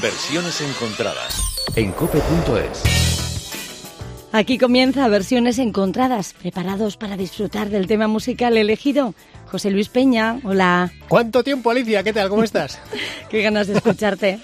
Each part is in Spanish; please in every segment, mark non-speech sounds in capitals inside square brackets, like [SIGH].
Versiones encontradas en cope.es. Aquí comienza versiones encontradas, preparados para disfrutar del tema musical elegido. José Luis Peña, hola. ¿Cuánto tiempo, Alicia? ¿Qué tal? ¿Cómo estás? [LAUGHS] Qué ganas de escucharte.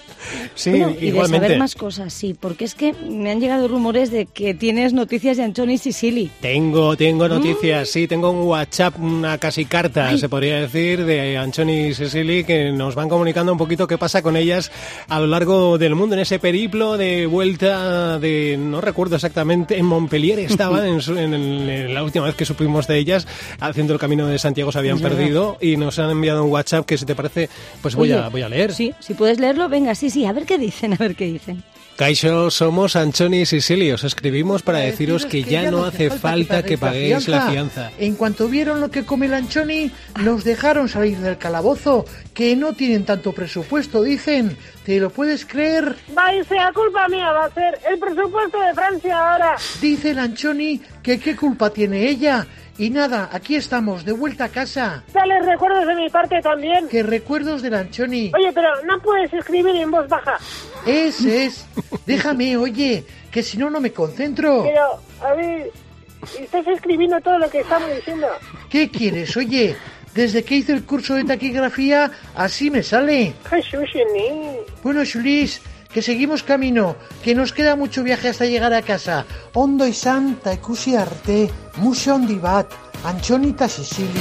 Sí, Y de saber más cosas, sí, porque es que me han llegado rumores de que tienes noticias de Anthony Sicily. Tengo, tengo noticias, sí, tengo un WhatsApp, una casi carta, se podría decir, de Anthony Sicily, que nos van comunicando un poquito qué pasa con ellas a lo largo del mundo en ese periplo de vuelta de, no recuerdo exactamente, en Montpellier [LAUGHS] estaban en, la última vez que supimos de ellas, haciendo el camino de Santiago se habían perdido y nos han enviado un WhatsApp que si te parece, pues voy, a, voy a leer. Sí, si puedes leerlo, venga, sí, sí, a ver qué dicen, a ver qué dicen. Caixo, somos Anchoni y Sicily. Os escribimos para deciros que, ya, no hace falta que paguéis la fianza. En cuanto vieron lo que come el Anchoni, nos dejaron salir del calabozo, que no tienen tanto presupuesto, dicen. ¿Te lo puedes creer? Va y sea culpa mía, va a ser el presupuesto de Francia ahora. Dice el Anchoni que qué culpa tiene ella y nada, aquí estamos, de vuelta a casa. Dale recuerdos de mi parte también. ¿Qué recuerdos del Anchoni? Oye, pero no puedes escribir en voz baja. Es, es. Déjame, oye, que si no, no me concentro. Pero, a ver, estás escribiendo todo lo que estamos diciendo. ¿Qué quieres? Oye, desde que hice el curso de taquigrafía, así me sale. Bueno, Julis, que seguimos camino, que nos queda mucho viaje hasta llegar a casa. Ondo y santa ikusi arte, mucho ondibat, anchonita Sicily.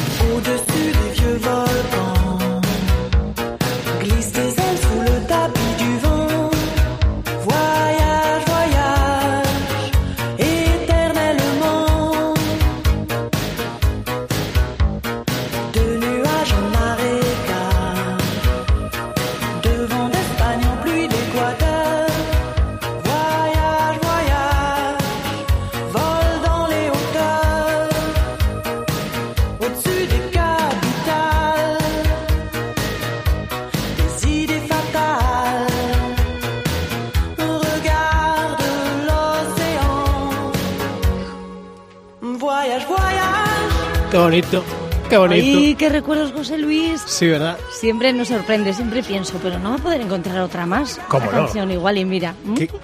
Bonito. Qué bonito. Ay, qué recuerdos, José Luis. Sí, ¿verdad? Siempre nos sorprende, siempre pienso, pero no va a poder encontrar otra más. ¿Cómo Una canción igual y mira.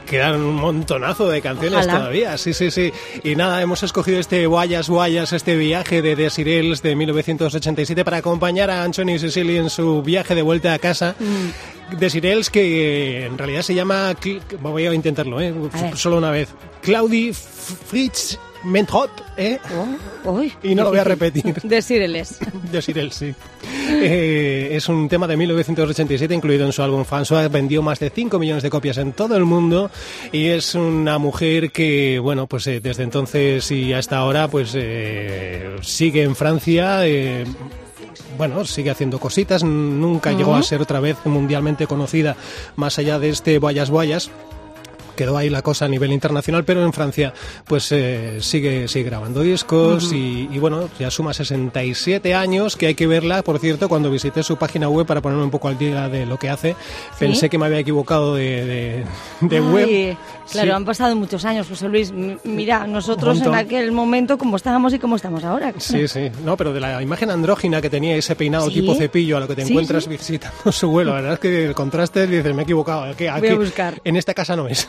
quedan un montonazo de canciones todavía, sí, sí, sí. Y nada, hemos escogido este Guayas Guayas, este viaje de Desirels de 1987 para acompañar a Anthony Cecily en su viaje de vuelta a casa. Mm. Desirels que en realidad se llama, voy a intentarlo, ¿eh? solo una vez, Claudie Fritz Mentrop, ¿eh? Oh, y no lo voy a repetir. [LAUGHS] De Sireles. [LAUGHS] De Sireles, sí. Eh, es un tema de 1987 incluido en su álbum François. Vendió más de 5 millones de copias en todo el mundo y es una mujer que, bueno, pues eh, desde entonces y hasta ahora, pues eh, sigue en Francia. bueno, sigue haciendo cositas, nunca llegó a ser otra vez mundialmente conocida más allá de este Guayas Guayas quedó ahí la cosa a nivel internacional, pero en Francia pues eh, sigue, sigue grabando discos y, bueno, ya suma 67 años, que hay que verla, por cierto, cuando visité su página web para ponerme un poco al día de lo que hace, pensé que me había equivocado de, de, web. Claro, han pasado muchos años, José Luis. Mira, nosotros en aquel momento, como estábamos y como estamos ahora. Sí, sí. No, pero de la imagen andrógina que tenía ese peinado tipo cepillo a lo que te encuentras visitando su vuelo, la verdad es que el contraste, dices, me he equivocado. Aquí, Voy a buscar. En esta casa no es.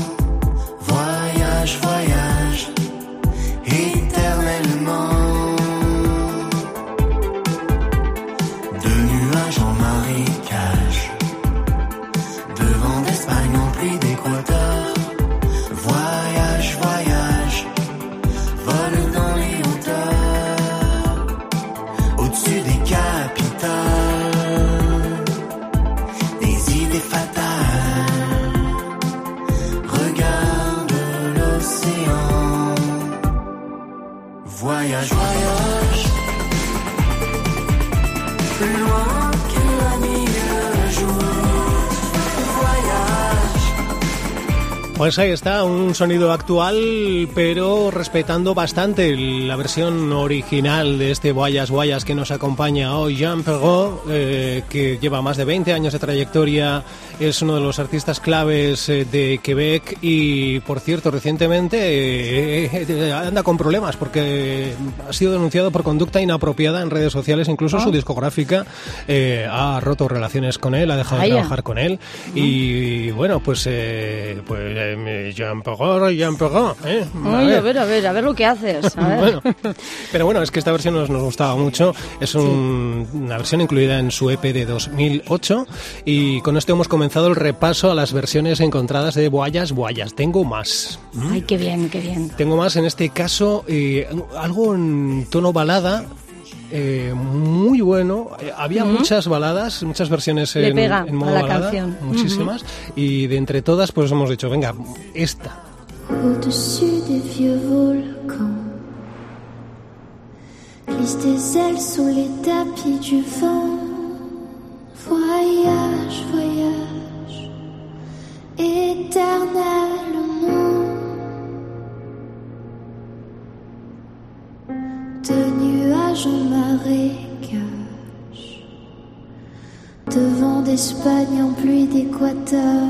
Pues ahí está, un sonido actual, pero respetando bastante la versión original de este Guayas Guayas que nos acompaña hoy, Jean Perrault, eh, que lleva más de 20 años de trayectoria, es uno de los artistas claves eh, de Quebec y, por cierto, recientemente eh, anda con problemas porque ha sido denunciado por conducta inapropiada en redes sociales, incluso su discográfica ha roto relaciones con él, ha dejado de trabajar con él. Y, bueno, pues... pues Jean Perrault, Jean Perrault, ¿eh? A, Ay, ver. a ver, a ver, a ver lo que haces. A ver. bueno, pero bueno, es que esta versión nos, nos gustaba mucho. Es un, sí. una versión incluida en su EP de 2008 y con esto hemos comenzado el repaso a las versiones encontradas de Boyas Boyas. Tengo más. ¿Mm? Ay, qué bien, qué bien. Tengo más en este caso, eh, algo en tono balada, eh, muy bueno. Eh, había uh -huh. muchas baladas, muchas versiones en, pega en modo a la balada, canción. muchísimas. Uh -huh. Y de entre todas, pues hemos dicho, venga, esta. Au-dessus des vieux volcans, glissent des ailes sous les tapis du vent. d'Espagne en pluie d'Équateur.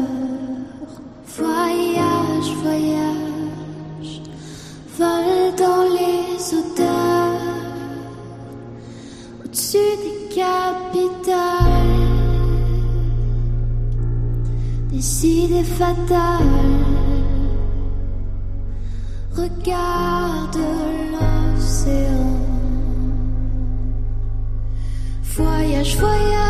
Voyage, voyage, vol dans les odeurs, au-dessus des capitales, des idées fatales. Regarde l'océan. Voyage, voyage,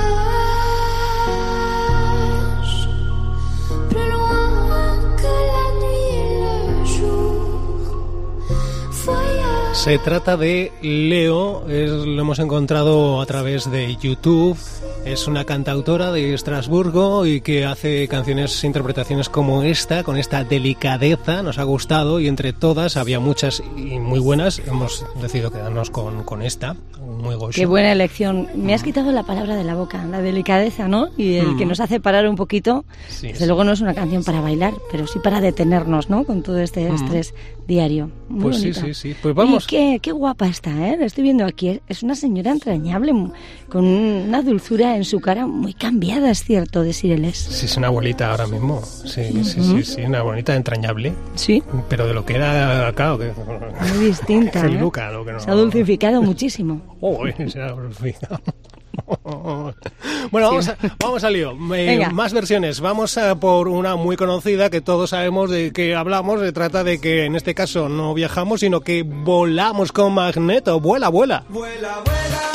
Se trata de Leo, lo hemos encontrado a través de YouTube. Es una cantautora de Estrasburgo y que hace canciones, interpretaciones como esta, con esta delicadeza, nos ha gustado y entre todas había muchas y muy buenas. Hemos decidido quedarnos con, con esta, muy gozo. Qué buena elección. Me has quitado la palabra de la boca, la delicadeza, ¿no? Y el mm. que nos hace parar un poquito. Sí, Desde sí. luego no es una canción para bailar, pero sí para detenernos, ¿no? Con todo este mm. estrés diario. Muy pues bonita. sí, sí, sí. Pues vamos. Y qué, qué guapa está, ¿eh? La estoy viendo aquí. Es una señora entrañable, con una dulzura en su cara muy cambiada, es cierto, de Sireles. Sí, es una abuelita ahora mismo. Sí, sí, sí, sí, sí, una bonita entrañable. Sí. Pero de lo que era, claro, que... Muy distinta. [LAUGHS] ¿eh? Luca, lo que no... Se ha dulcificado muchísimo. Oh, se ha dulcificado. Bueno, vamos, a, vamos al lío. Eh, más versiones. Vamos a por una muy conocida que todos sabemos de que hablamos. Se trata de que en este caso no viajamos, sino que volamos con Magneto. Vuela, vuela. Vuela, vuela.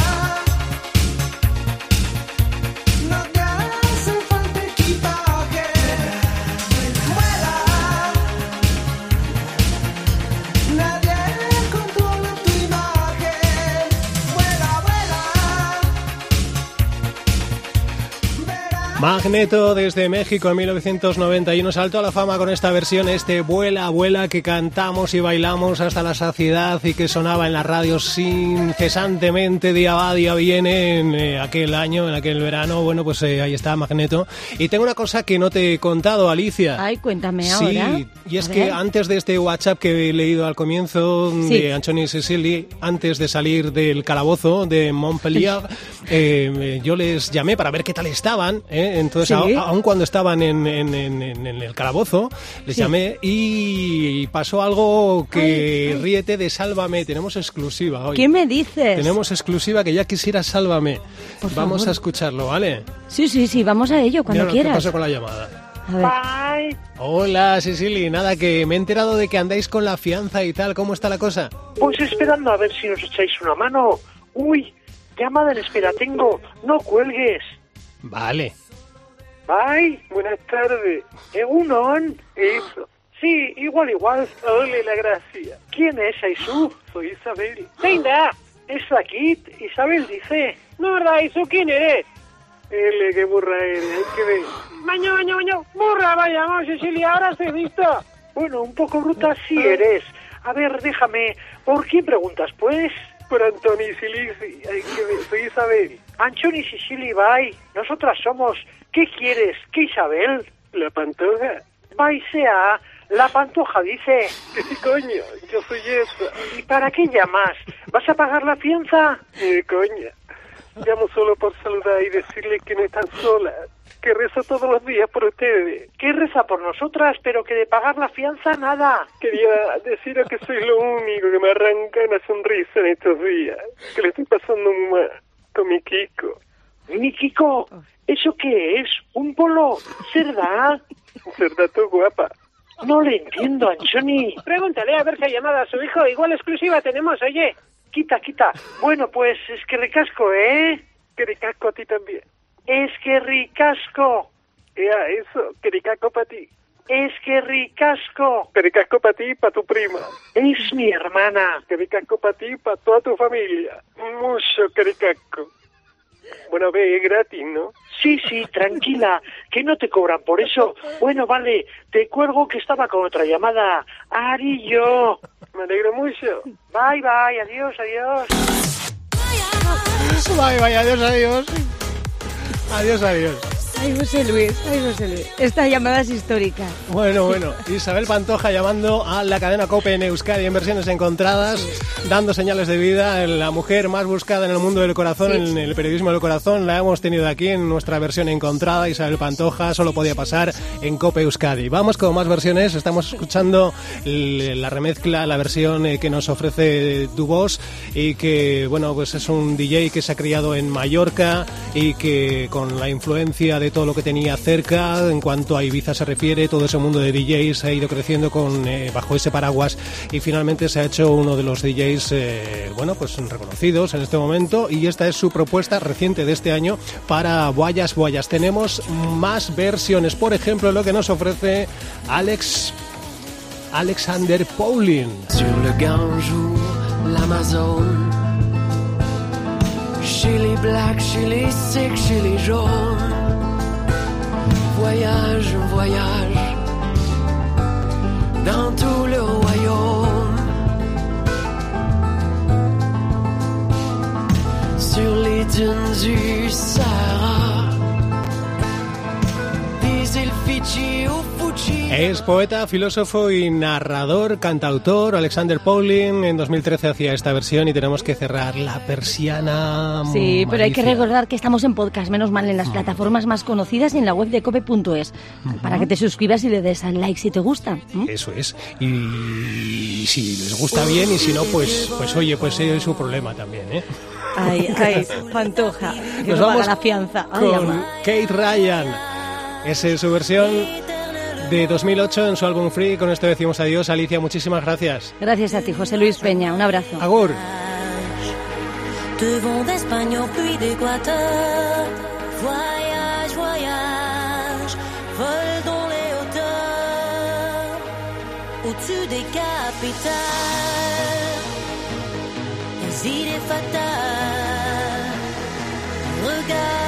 Magneto desde México en 1991 saltó a la fama con esta versión, este Vuela, Vuela que cantamos y bailamos hasta la saciedad y que sonaba en las radios sin cesantemente, día va, día viene, en eh, aquel año, en aquel verano. Bueno, pues eh, ahí está Magneto. Y tengo una cosa que no te he contado, Alicia. Ay, cuéntame sí, ahora. y es que antes de este WhatsApp que he leído al comienzo sí. de Anthony Cecily, antes de salir del calabozo de Montpellier, [LAUGHS] eh, yo les llamé para ver qué tal estaban, ¿eh? Entonces, Sí. a- aun cuando estaban en, en- en- en- en el calabozo, les Sí. llamé y pasó algo que ríete de Sálvame. Tenemos exclusiva hoy. ¿Qué me dices? Tenemos exclusiva que ya quisiera Sálvame. Por Vamos favor. a escucharlo, ¿vale? Sí, sí, sí, vamos a ello cuando Mira quieras. pasó con la llamada. A ver. Bye. Hola, Cecily. Nada, que me he enterado de que andáis con la fianza y tal. ¿Cómo está la cosa? Pues esperando a ver si nos echáis una mano. Uy, llamada en espera tengo. No cuelgues. Vale. Bye, buenas tardes. Egunon. Eso. Sí, igual, igual. Ole la gracia. ¿Quién es, Aisu? Soy Isabel. Venga, es Kit. Isabel dice. No, verdad, Aisu, ¿quién eres? Ele, qué burra eres, hay que ver. Baño, baño, baño. Burra, vaya, vamos, Cecilia, ahora se visto. Bueno, un poco bruta sí eres. A ver, déjame. ¿Por quién preguntas, pues? Por Antoni Silisi. Hay que ver, soy Isabel. Anchoni Sicily, bye. Nosotras somos. ¿Qué quieres? ¿Qué Isabel? La pantoja. Bye sea. La pantoja dice. Sí, coño, yo soy esa. ¿Y para qué llamas? ¿Vas a pagar la fianza? Eh, coña. Llamo solo por saludar y decirle que no están solas. Que rezo todos los días por ustedes. Que reza por nosotras, pero que de pagar la fianza nada. Quería deciros que soy lo único que me arranca una sonrisa en estos días. Que le estoy pasando muy mal con mi Kiko. ¿Mi Kiko? ¿Eso qué es? ¿Un polo? ¿Cerda? [LAUGHS] Cerda tú, guapa. No le entiendo, Anchoni. Pregúntale a ver si ha llamado a su hijo. Igual exclusiva tenemos, oye. Quita, quita. Bueno, pues es que ricasco, ¿eh? Que ricasco a ti también. Es que ricasco. Ya, eso, que ricasco para ti. Es que ricasco. Que ricasco para ti y para tu prima. Es mi hermana. Que ricasco para ti y para toda tu familia. Mucho que ricasco. Bueno, ve, es gratis, ¿no? Sí, sí, tranquila, que no te cobran por eso. Bueno, vale, te cuelgo que estaba con otra llamada. Arillo. Me alegro mucho. Bye, bye, adiós, adiós. Bye, bye, adiós, adiós. Adiós, adiós. Ay, José Luis, ay, José Luis. Esta llamada es histórica. Bueno, bueno. Isabel Pantoja llamando a la cadena COPE en Euskadi en versiones encontradas, dando señales de vida. La mujer más buscada en el mundo del corazón, en el periodismo del corazón, la hemos tenido aquí en nuestra versión encontrada. Isabel Pantoja solo podía pasar en COPE Euskadi. Vamos con más versiones. Estamos escuchando la remezcla, la versión eh, que nos ofrece Dubos y que, bueno, pues es un DJ que se ha criado en Mallorca y que con la influencia de todo lo que tenía cerca en cuanto a Ibiza se refiere, todo ese mundo de DJs ha ido creciendo con eh, bajo ese paraguas y finalmente se ha hecho uno de los DJs eh, bueno, pues reconocidos en este momento y esta es su propuesta reciente de este año para Boyas Boyas. Tenemos más versiones, por ejemplo, lo que nos ofrece Alex Alexander Paulin. Voyage, voyage dans tout le royaume. Sur les dunes du Sahara, Es poeta, filósofo y narrador, cantautor. Alexander Paulin en 2013 hacía esta versión y tenemos que cerrar la persiana. Sí, pero hay que recordar que estamos en podcast, menos mal, en las plataformas más conocidas y en la web de cope.es, para que te suscribas y le des al like si te gusta. Eso es. Y si les gusta bien y si no, pues, pues oye, pues es su problema también, ¿eh? Ay, [LAUGHS] ay, Pantoja, Nos vamos a la fianza. con Kate Ryan. Esa es su versión de 2008 en su álbum Free. Con esto decimos adiós. Alicia, muchísimas gracias. Gracias a ti, José Luis Peña. Un abrazo. Agur. Au-dessus des capitales, les idées fatales. Regarde.